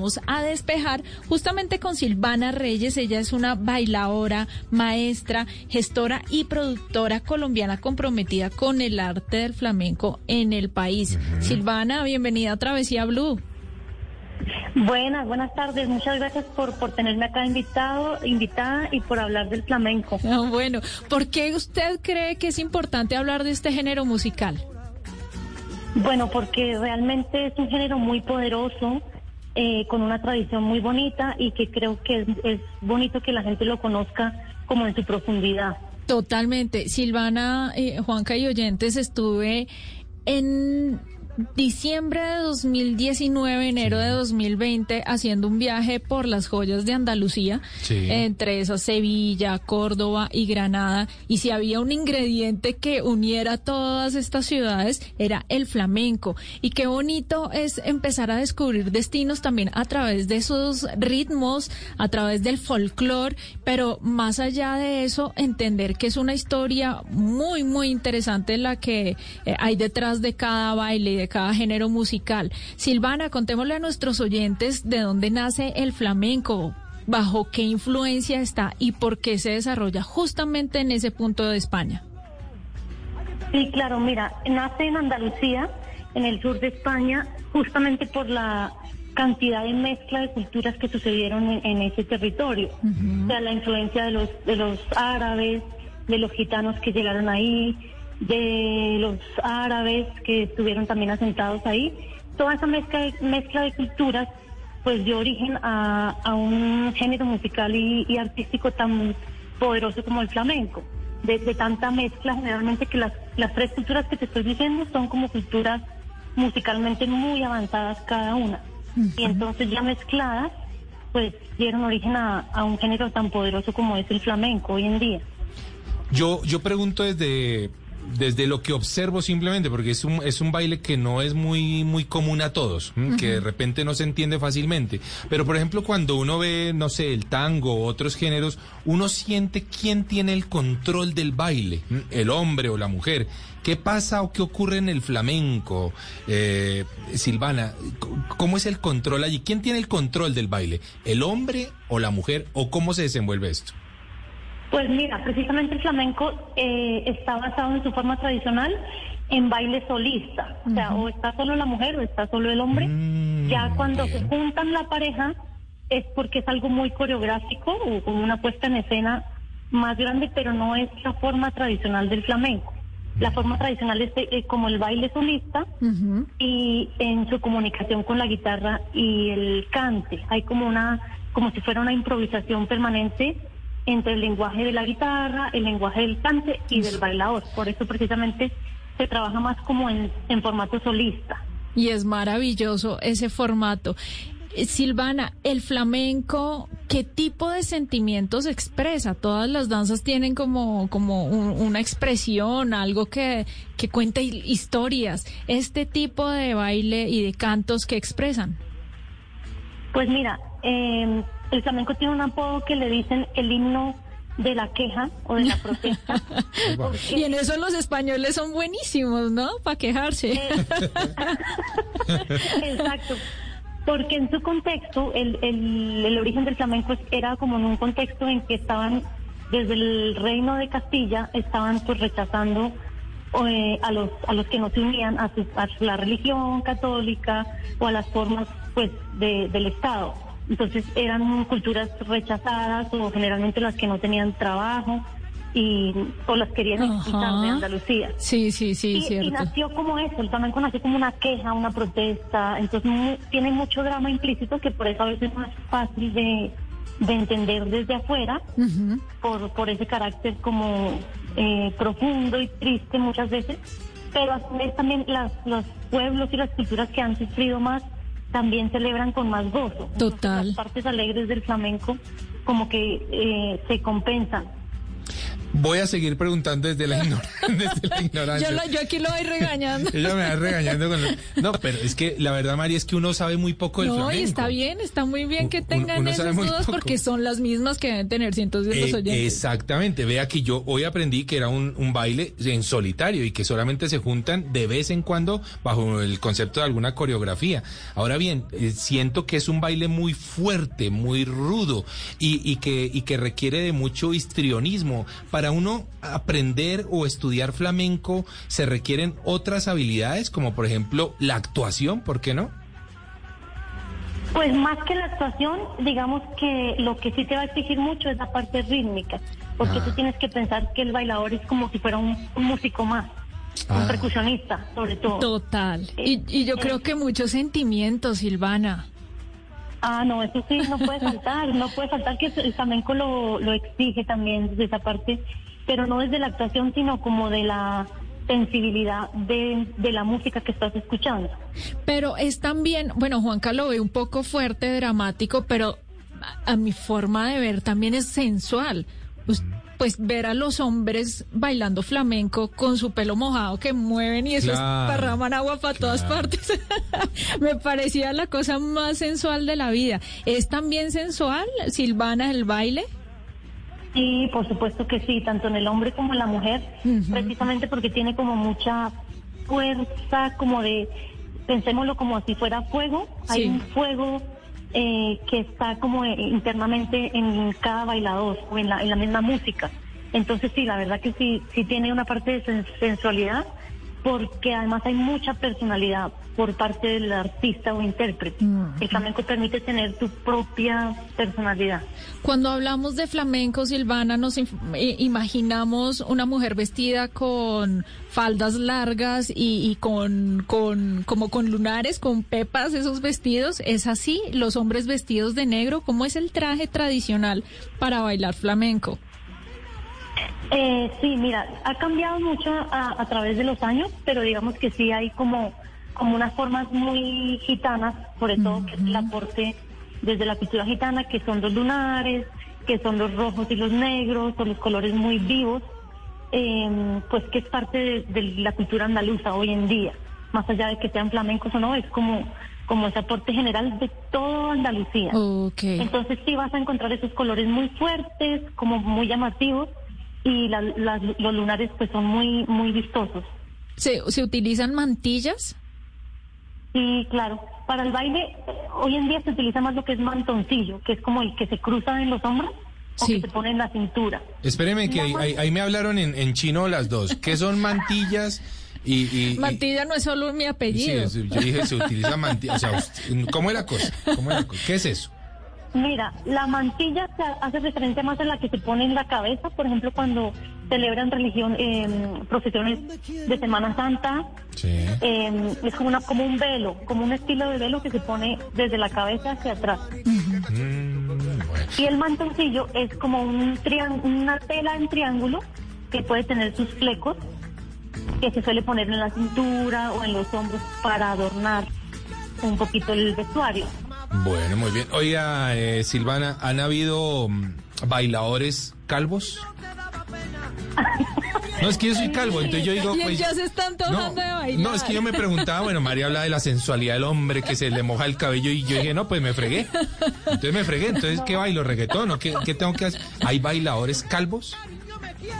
Vamos a despejar justamente con Silvana Reyes. Ella es una bailadora, maestra, gestora y productora colombiana comprometida con el arte del flamenco en el país. Silvana, bienvenida a Travesía Blue. Buenas, buenas tardes. Muchas gracias por, por tenerme acá invitado, invitada y por hablar del flamenco. Ah, bueno, ¿por qué usted cree que es importante hablar de este género musical? Bueno, porque realmente es un género muy poderoso, eh, con una tradición muy bonita y que creo que es, bonito que la gente lo conozca como en su profundidad. Totalmente. Silvana, eh, Juanca y oyentes, estuve en diciembre de 2019, enero de 2020, haciendo un viaje por las joyas de Andalucía, Sí. entre esas Sevilla, Córdoba y Granada. Y si había un ingrediente que uniera todas estas ciudades, era el flamenco. Y qué bonito es empezar a descubrir destinos también a través de esos ritmos, a través del folclore, pero más allá de eso, entender que es una historia muy, muy interesante la que eh, hay detrás de cada baile y de cada género musical. Silvana, contémosle a nuestros oyentes de dónde nace el flamenco, bajo qué influencia está y por qué se desarrolla justamente en ese punto de España. Sí, claro, mira, nace en Andalucía, en el sur de España, justamente por la cantidad de mezcla de culturas que sucedieron en, en ese territorio. O sea, la influencia de los, de los árabes, de los gitanos que llegaron ahí, de los árabes que estuvieron también asentados ahí. Toda esa mezcla de, mezcla de culturas pues dio origen a, a un género musical y, y artístico tan poderoso como el flamenco. De, de tanta mezcla, generalmente que las, las tres culturas que te estoy diciendo son como culturas musicalmente muy avanzadas cada una. Y entonces ya mezcladas, pues dieron origen a, a un género tan poderoso como es el flamenco hoy en día. Yo, yo pregunto desde, desde lo que observo simplemente, porque es un, es un baile que no es muy, muy común a todos, que de repente no se entiende fácilmente. Pero, por ejemplo, cuando uno ve, no sé, el tango o otros géneros, uno siente quién tiene el control del baile, el hombre o la mujer. ¿Qué pasa o qué ocurre en el flamenco? Eh, Silvana, ¿cómo es el control allí? ¿Quién tiene el control del baile? ¿El hombre o la mujer? ¿O cómo se desenvuelve esto? Pues mira, precisamente el flamenco eh, está basado en su forma tradicional en baile solista. O sea, o está solo la mujer o está solo el hombre. Mm, ya cuando bien. se juntan la pareja es porque es algo muy coreográfico o con una puesta en escena más grande, pero no es la forma tradicional del flamenco. La forma tradicional es eh, como el baile solista y en su comunicación con la guitarra y el cante. Hay como una, como si fuera una improvisación permanente entre el lenguaje de la guitarra, el lenguaje del cante y del bailador. Por eso precisamente se trabaja más como en, en formato solista. Y es maravilloso ese formato. Eh, Silvana, el flamenco, ¿qué tipo de sentimientos expresa? Todas las danzas tienen como, como un- una expresión, algo que, que cuenta hi- historias. Este tipo de baile y de cantos que expresan. Pues mira, eh, el flamenco tiene un apodo que le dicen el himno de la queja o de la protesta. porque- Y en eso los españoles son buenísimos, ¿no? Para quejarse. Exacto. Porque en su contexto, el, el, el origen del flamenco era como en un contexto en que estaban, desde el reino de Castilla, estaban pues rechazando eh, a los a los que no se unían a, su- a la religión católica o a las formas pues de- del Estado. Entonces eran culturas rechazadas o generalmente las que no tenían trabajo y o las querían expulsar de. Andalucía. Sí, sí, sí, Y, y cierto. nació como eso, el flamenco nació como una queja, una protesta, entonces mu- tiene mucho drama implícito que por eso a veces es fácil de, de entender desde afuera, Ujú. por, por ese carácter como eh, profundo y triste muchas veces, pero a su vez también las, los pueblos y las culturas que han sufrido más también celebran con más gozo. Entonces, Total. las partes alegres del flamenco como que eh, se compensan. Voy a seguir preguntando desde la, ignor- desde la ignorancia. Yo, lo- yo aquí lo voy regañando. Ella me va regañando con... lo- No, pero es que la verdad, María, es que uno sabe muy poco del No, flamenco. y está bien, está muy bien que tengan uno esas dudas poco. porque son las mismas que deben tener cientos de Eh, oyentes. exactamente, vea que yo hoy aprendí que era un, un baile en solitario y que solamente se juntan de vez en cuando bajo el concepto de alguna coreografía. Ahora bien, eh, siento que es un baile muy fuerte, muy rudo y, y que, y que requiere de mucho histrionismo. Para uno aprender o estudiar flamenco se requieren otras habilidades como por ejemplo la actuación, ¿por qué no? Pues más que la actuación, digamos que lo que sí te va a exigir mucho es la parte rítmica, porque Ah. tú tienes que pensar que el bailador es como si fuera un, un músico más, Ah. un percusionista, sobre todo. Total. Y, y yo creo que muchos sentimientos, Silvana. Ah, no, eso sí, no puede faltar, no puede faltar que el flamenco lo, lo exige también desde esa parte, pero no desde la actuación, sino como de la sensibilidad de, de la música que estás escuchando. Pero es también, bueno, Juanca lo ve un poco fuerte, dramático, pero a, a mi forma de ver también es sensual. Us- Pues ver a los hombres bailando flamenco con su pelo mojado que mueven y eso Claro, esparraman agua para todas partes. Me parecía la cosa más sensual de la vida. ¿Es también sensual, Silvana, el baile? Sí, por supuesto que sí, tanto en el hombre como en la mujer, precisamente porque tiene como mucha fuerza, como de, pensémoslo como si fuera fuego, hay un fuego eh, que está como eh, internamente en cada bailador o en la, en la misma música. Entonces sí, la verdad que sí, sí tiene una parte de sen- sensualidad, porque además hay mucha personalidad por parte del artista o intérprete. El flamenco permite tener tu propia personalidad. Cuando hablamos de flamenco, Silvana, nos imaginamos una mujer vestida con faldas largas y, y con, con, como con lunares, con pepas, esos vestidos. ¿Es así? Los hombres vestidos de negro, ¿cómo es el traje tradicional para bailar flamenco? Eh, sí, mira, ha cambiado mucho a, a través de los años, pero digamos que sí hay como, como unas formas muy gitanas, sobre todo que es el aporte desde la cultura gitana, que son los lunares, que son los rojos y los negros, o los colores muy vivos, eh, pues que es parte de, de la cultura andaluza hoy en día, más allá de que sean flamencos o no, es como, como ese aporte general de toda Andalucía. Entonces sí vas a encontrar esos colores muy fuertes, como muy llamativos, y la- las- los lunares pues son muy muy vistosos. ¿Se, se utilizan mantillas? Y claro, para el baile hoy en día se utiliza más lo que es mantoncillo, que es como el que se cruza en los hombros o Sí. que se pone en la cintura. Espéreme que ahí, ahí- ahí me hablaron en, en chino las dos. ¿Qué son mantillas y... y- y- Mantilla no es solo mi Sí, apellido. es- yo dije, se utiliza mantilla. O sea, usted- ¿cómo es la cosa? ¿Cómo es la cosa? ¿Qué es eso? Mira, la mantilla se hace referencia más a la que se pone en la cabeza, por ejemplo, cuando celebran religión, eh, procesiones de Semana Santa, Sí. eh, es como, una, como un velo, como un estilo de velo que se pone desde la cabeza hacia atrás. Mm, bueno. Y el mantoncillo es como un una tela en triángulo que puede tener sus flecos, que se suele poner en la cintura o en los hombros para adornar un poquito el vestuario. Bueno, muy bien. Oiga, eh, Silvana, ¿han habido mm, bailadores calvos? No, es que yo soy calvo, entonces yo digo... Pues, ya se está antojando de bailar. no, es que yo me preguntaba, bueno, María habla de la sensualidad del hombre que se le moja el cabello y yo dije, no, pues me fregué. Entonces me fregué, entonces ¿qué bailo? ¿Reggaetón o qué, qué tengo que hacer? ¿Hay bailadores calvos?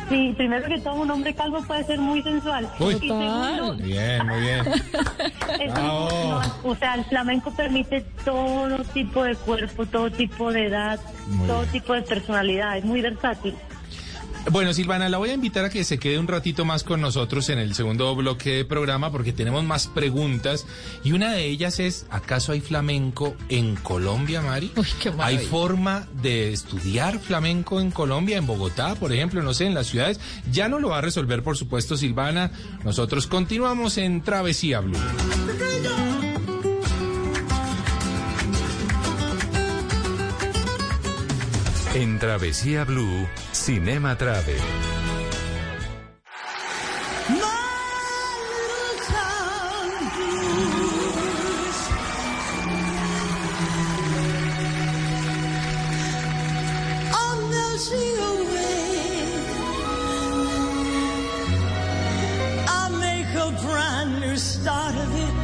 Sí, primero que todo, un hombre calvo puede ser muy sensual. Uy. Y segundo, Bien, muy bien. es- o sea, el flamenco permite todo tipo de cuerpo, todo tipo de edad, Muy todo bien. tipo de personalidad, es muy versátil. Bueno, Silvana, la voy a invitar a que se quede un ratito más con nosotros en el segundo bloque de programa porque tenemos más preguntas y una de ellas es, ¿acaso hay flamenco en Colombia, Mari? Uy, qué ¿Hay forma de estudiar flamenco en Colombia, en Bogotá, por ejemplo, no sé, en las ciudades? Ya no lo va a resolver, por supuesto, Silvana. Nosotros continuamos en Travesía Blue. En Travesía Blue, Cinema Travel. start of it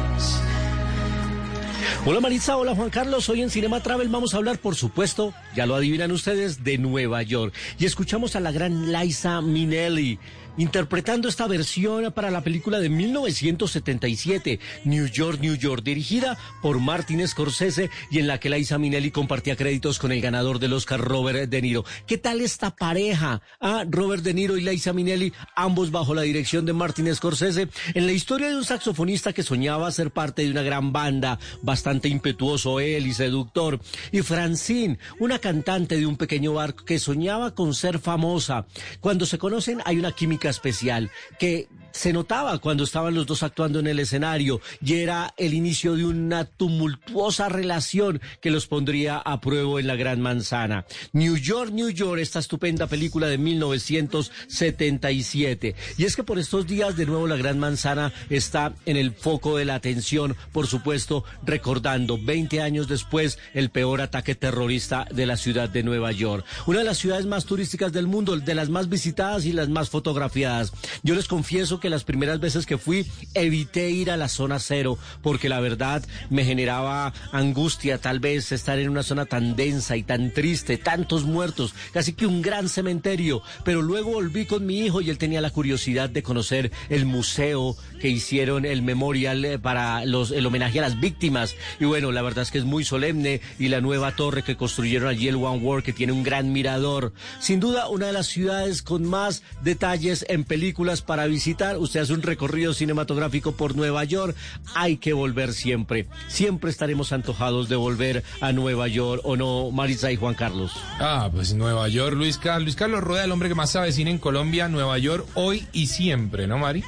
Hola Maritza, hola Juan Carlos. Hoy en Cinema Travel vamos a hablar, por supuesto, ya lo adivinan ustedes, de Nueva York. Y escuchamos a la gran Liza Minnelli interpretando esta versión para la película de 1977, New York, New York, dirigida por Martin Scorsese y en la que Liza Minnelli compartía créditos con el ganador del Oscar, Robert De Niro. ¿Qué tal esta pareja? Ah, Robert De Niro y Liza Minnelli, ambos bajo la dirección de Martin Scorsese, en la historia de un saxofonista que soñaba ser parte de una gran banda, bastante impetuoso él y seductor, y Francine, una cantante de un pequeño barco que soñaba con ser famosa. Cuando se conocen hay una química especial que se notaba cuando estaban los dos actuando en el escenario y era el inicio de una tumultuosa relación que los pondría a prueba en la Gran Manzana. New York, New York, esta estupenda película de 1977. Y es que por estos días de nuevo la Gran Manzana está en el foco de la atención, por supuesto, recordando 20 años después el peor ataque terrorista de la ciudad de Nueva York. Una de las ciudades más turísticas del mundo, de las más visitadas y las más fotografiadas. Yo les confieso que las primeras veces que fui evité ir a la zona cero porque la verdad me generaba angustia tal vez estar en una zona tan densa y tan triste, tantos muertos, casi que un gran cementerio. Pero luego volví con mi hijo y él tenía la curiosidad de conocer el museo que hicieron, el memorial eh, para los, el homenaje a las víctimas. Y bueno, la verdad es que es muy solemne y la nueva torre que construyeron allí, el One World, que tiene un gran mirador. Sin duda, una de las ciudades con más detalles en películas para visitar usted hace un recorrido cinematográfico por Nueva York, hay que volver siempre. Siempre estaremos antojados de volver a Nueva York, ¿o no, Marisa y Juan Carlos? Ah, pues Nueva York, Luis Carlos. Luis Carlos Rueda, el hombre que más sabe cine en Colombia, Nueva York, hoy y siempre, ¿no, Mari?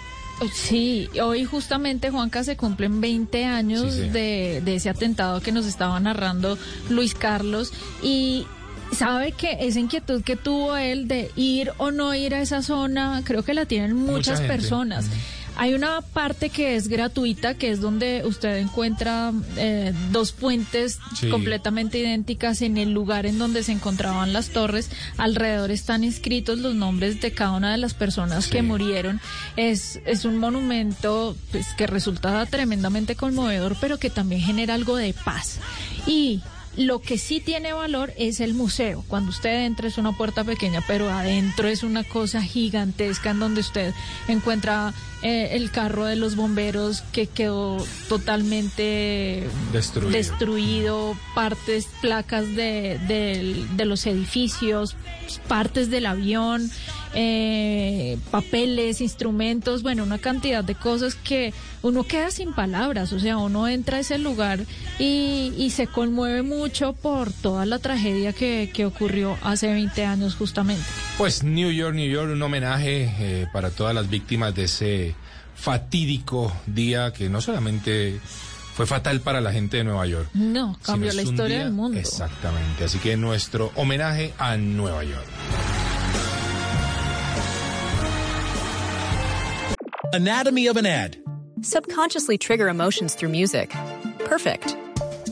Sí, hoy justamente Juanca se cumplen 20 años De, de ese atentado que nos estaba narrando Luis Carlos y sabe que esa inquietud que tuvo él de ir o no ir a esa zona, creo que la tienen muchas personas. Hay una parte que es gratuita, que es donde usted encuentra eh, dos fuentes completamente idénticas en el lugar en donde se encontraban las torres. Alrededor están inscritos los nombres de cada una de las personas que murieron. Es, es un monumento pues, que resulta tremendamente conmovedor, pero que también genera algo de paz. Y lo que sí tiene valor es el museo. Cuando usted entra es una puerta pequeña, pero adentro es una cosa gigantesca en donde usted encuentra eh, el carro de los bomberos que quedó totalmente destruido, partes, placas de, de los edificios, partes del avión eh, papeles, instrumentos, bueno, una cantidad de cosas que uno queda sin palabras, o sea, uno entra a ese lugar y, y se conmueve mucho por toda la tragedia que, que, ocurrió hace 20 años justamente. Pues New York, New York, un homenaje eh, para todas las víctimas de ese fatídico día que no solamente fue fatal para la gente de Nueva York. No, cambió la historia del mundo. Exactamente, así que nuestro homenaje a Nueva York. Anatomy of an ad. Subconsciously trigger emotions through music. Perfect.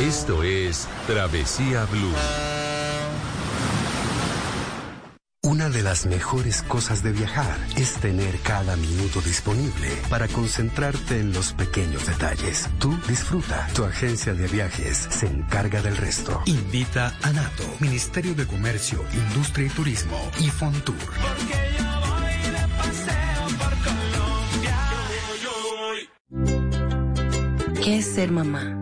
Esto es Travesía Blue. Una de las mejores cosas de viajar es tener cada minuto disponible para concentrarte en los pequeños detalles. Tú disfruta. Tu agencia de viajes se encarga del resto. Invita a NATO, Ministerio de Comercio, Industria y Turismo y Fontour. ¿Qué es ser mamá?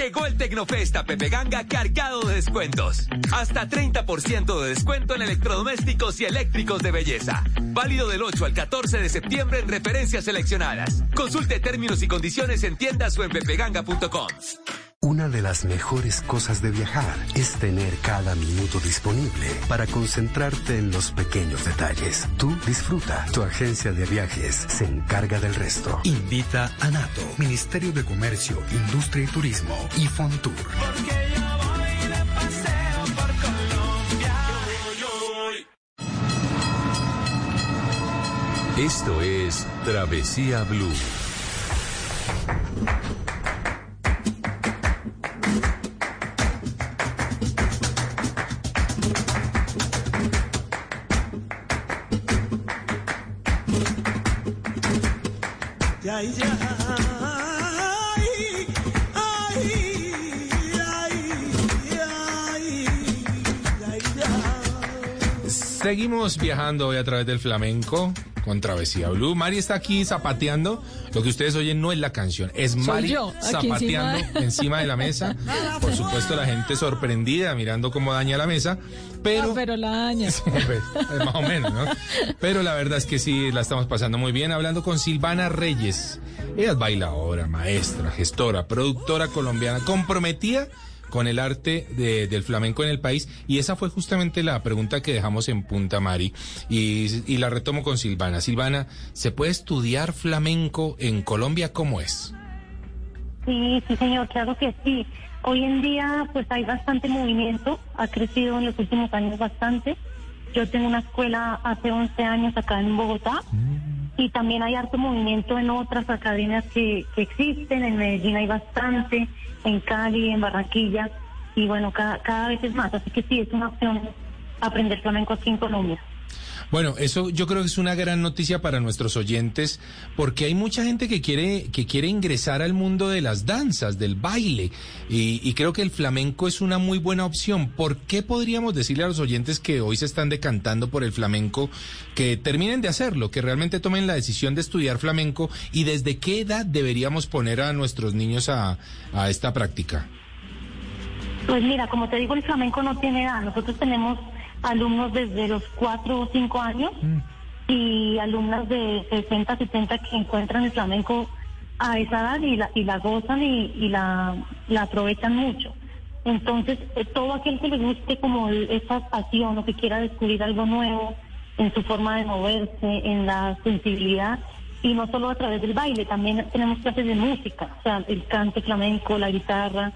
Llegó el Tecnofesta Pepe Ganga cargado de descuentos. Hasta 30% de descuento en electrodomésticos y eléctricos de belleza. Válido del 8 al 14 de septiembre en referencias seleccionadas. Consulte términos y condiciones en tiendas o en pepeganga.com. Una de las mejores cosas de viajar es tener cada minuto disponible para concentrarte en los pequeños detalles. Tú disfruta. Tu agencia de viajes se encarga del resto. Invita a NATO, Ministerio de Comercio, Industria y Turismo y Fontour. Esto es Travesía Blue. Seguimos viajando hoy a través del flamenco con Travesía Blue. Mari está aquí zapateando. Lo que ustedes oyen no es la canción, es Mari yo, zapateando encima encima de- la mesa. Por supuesto, la gente sorprendida mirando cómo daña la mesa. Pero, Ah, pero la daña. pues, eh, más o menos, ¿no? Pero la verdad es que sí, la estamos pasando muy bien. Hablando con Silvana Reyes. Ella es bailadora, maestra, gestora, productora colombiana, comprometida con el arte de- del flamenco en el país. Y esa fue justamente la pregunta que dejamos en punta, Mari. Y, y la retomo con Silvana. Silvana, ¿se puede estudiar flamenco en Colombia? ¿Cómo es? Sí, sí, señor, claro que sí. Hoy en día, pues hay bastante movimiento, ha crecido en los últimos años bastante. Yo tengo una escuela hace 11 años acá en Bogotá y también hay harto movimiento en otras academias que, que existen. En Medellín hay bastante, en Cali, en Barranquilla y bueno, cada, cada vez es más. Así que sí, es una opción aprender flamenco aquí en Colombia. Bueno, eso yo creo que es una gran noticia para nuestros oyentes, porque hay mucha gente que quiere, que quiere ingresar al mundo de las danzas, del baile, y, y creo que el flamenco es una muy buena opción. ¿Por qué podríamos decirle a los oyentes que hoy se están decantando por el flamenco que terminen de hacerlo, que realmente tomen la decisión de estudiar flamenco y desde qué edad deberíamos poner a nuestros niños a, a esta práctica? Pues mira, como te digo, el flamenco no tiene edad. Nosotros tenemos alumnos desde los 4 o 5 años y alumnas de 60, 70 que encuentran el flamenco a esa edad y la, y la gozan y, y la, la aprovechan mucho. Entonces, eh, todo aquel que le guste como el- esa pasión o que quiera descubrir algo nuevo en su forma de moverse, en la sensibilidad, y no solo a través del baile, también tenemos clases de música, o sea, el canto flamenco, la guitarra,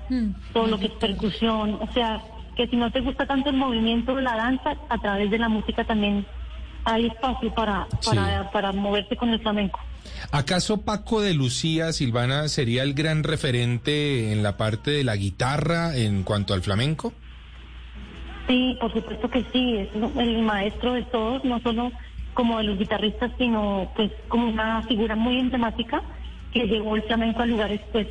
todo lo que es percusión, o sea, que si no te gusta tanto el movimiento la danza, a través de la música también hay espacio para, para, para moverse con el flamenco. ¿Acaso Paco de Lucía, Silvana, sería el gran referente en la parte de la guitarra en cuanto al flamenco? Sí, por supuesto que sí, es el maestro de todos, no solo como de los guitarristas, sino pues como una figura muy emblemática que llevó el flamenco a lugares pues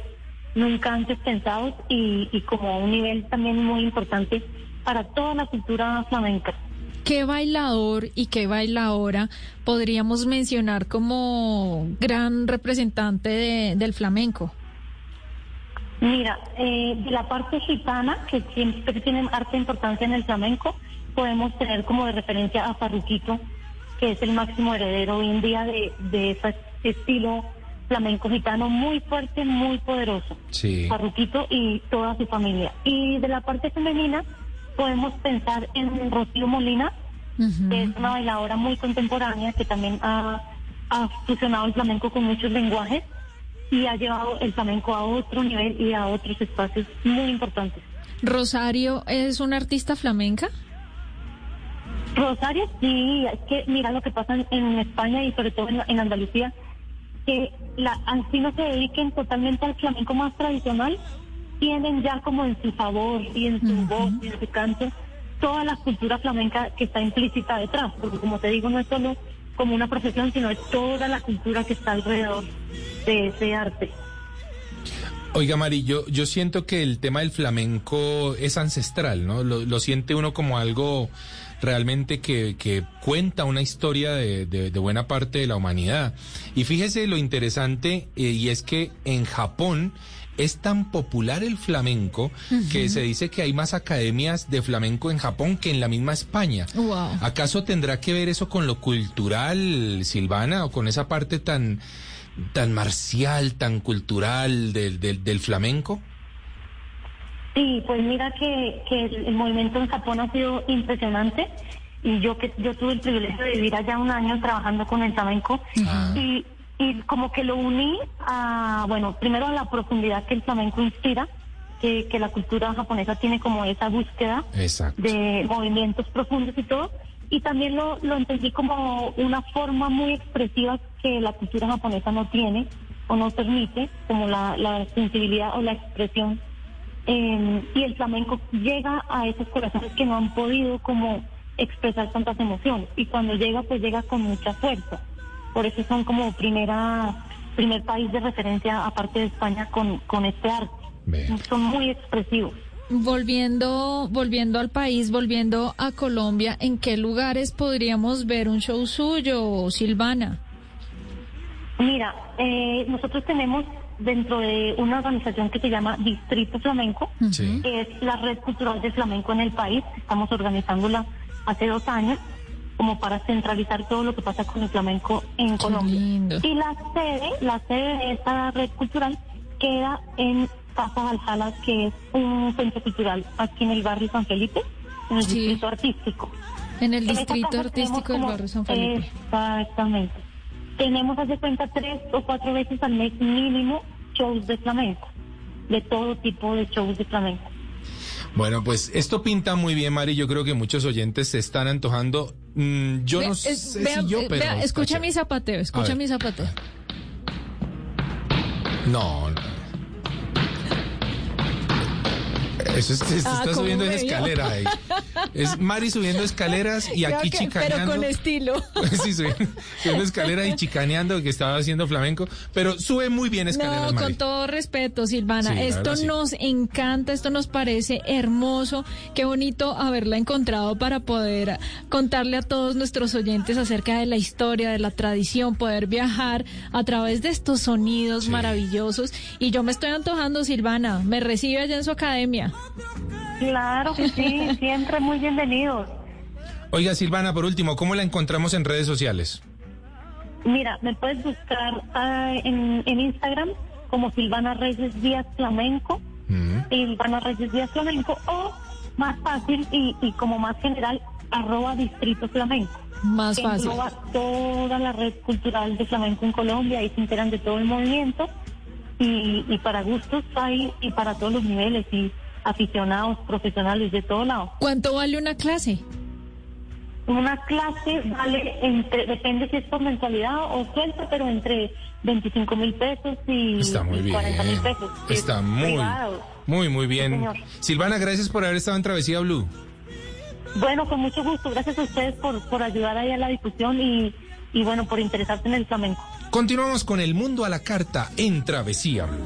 nunca antes pensados y, y como a un nivel también muy importante para toda la cultura flamenca. ¿Qué bailador y qué bailadora podríamos mencionar como gran representante de- del flamenco? Mira, eh, de la parte gitana, que siempre tiene harta importancia en el flamenco, podemos tener como de referencia a Farruquito, que es el máximo heredero hoy en día de, de ese estilo flamenco gitano muy fuerte, muy poderoso. Sí. Farruquito y toda su familia. Y de la parte femenina, podemos pensar en Rocío Molina, que es una bailadora muy contemporánea que también ha, ha fusionado el flamenco con muchos lenguajes y ha llevado el flamenco a otro nivel y a otros espacios muy importantes. Rosario es una artista flamenca. Rosario, sí, es que mira lo que pasa en, en España y sobre todo en, en Andalucía, que la, así no se dediquen totalmente al flamenco más tradicional, tienen ya como en su favor y en su voz y en su canto toda la cultura flamenca que está implícita detrás, porque como te digo, no es solo como una profesión, sino es toda la cultura que está alrededor de ese arte. Oiga, Mari, yo, yo siento que el tema del flamenco es ancestral, ¿no? Lo, lo siente uno como algo realmente que, que cuenta una historia de, de, de, buena parte de la humanidad. Y fíjese lo interesante, eh, y es que en Japón es tan popular el flamenco uh -huh. que se dice que hay más academias de flamenco en Japón que en la misma España. Wow. ¿Acaso tendrá que ver eso con lo cultural, Silvana, o con esa parte tan, tan marcial, tan cultural del, del, del flamenco? Sí, pues mira que, que el, el, movimiento en Japón ha sido impresionante y yo que yo tuve el privilegio de vivir allá un año trabajando con el flamenco ah. y, y como que lo uní a, bueno, primero a la profundidad que el flamenco inspira, que, que la cultura japonesa tiene como esa búsqueda Exacto. de movimientos profundos y todo, y también lo, lo entendí como una forma muy expresiva que la cultura japonesa no tiene o no permite, como la, la sensibilidad o la expresión eh, y el flamenco llega a esos corazones que no han podido como expresar tantas emociones y cuando llega pues llega con mucha fuerza por eso son como primera primer país de referencia aparte de España con, con este arte Bien. son muy expresivos Volviendo, volviendo al país, volviendo a Colombia, ¿en qué lugares podríamos ver un show suyo, Silvana? Mira, eh, nosotros tenemos dentro de una organización que se llama Distrito Flamenco, Sí. que es la red cultural de flamenco en el país. Estamos organizándola hace dos años como para centralizar todo lo que pasa con el flamenco en Colombia. lindo. Y la sede, la sede de esta red cultural queda en Casa Valhalla, que es un centro cultural aquí en el barrio San Felipe, en el Sí. distrito artístico. En el En distrito artístico del barrio San Felipe. Exactamente. Tenemos, hace cuenta, tres o cuatro veces al mes mínimo shows de flamenco, de todo tipo de shows de flamenco. Bueno, pues esto pinta muy bien, Mari. Yo creo que muchos oyentes se están antojando. Mm, yo no sé vea, si yo, eh, pero. vea, escucha mi zapateo, escucha mi zapateo. No, no. Eso es, se Ah, está ¿cómo subiendo vio? escalera ahí. Es Mari subiendo escaleras y Creo aquí que- chicaneando. Pero con estilo. Sí, subiendo, subiendo escalera y chicaneando que estaba haciendo flamenco, pero sube muy bien escaleras, No, Mari. con todo respeto, Silvana. Sí, esto sí. nos encanta, esto nos parece hermoso. Qué bonito haberla encontrado para poder contarle a todos nuestros oyentes acerca de la historia, de la tradición, poder viajar a través de estos sonidos Sí. maravillosos. Y yo me estoy antojando, Silvana. Me recibe allá en su academia. Claro que sí, siempre muy bienvenidos. Oiga, Silvana, por último, ¿cómo la encontramos en redes sociales? Mira, me puedes buscar ah, en, en Instagram como Silvana Reyes Díaz Flamenco, Mm. Silvana Reyes Díaz Flamenco, o más fácil y, y como más general, arroba Distrito Flamenco. Más que fácil. engloba toda la red cultural de flamenco en Colombia y se enteran de todo el movimiento y, y para gustos hay y para todos los niveles y aficionados, profesionales de todo lado. ¿Cuánto vale una clase? Una clase vale entre, depende si es por mensualidad o suelta, pero entre 25 mil pesos y, Está muy y bien. 40 mil pesos. Está muy, privado. muy, muy bien. Silvana, gracias por haber estado en Travesía Blue. Bueno, con mucho gusto. Gracias a ustedes por, por ayudar ahí a la difusión y, y bueno, por interesarse en el flamenco. Continuamos con el mundo a la carta en Travesía Blue.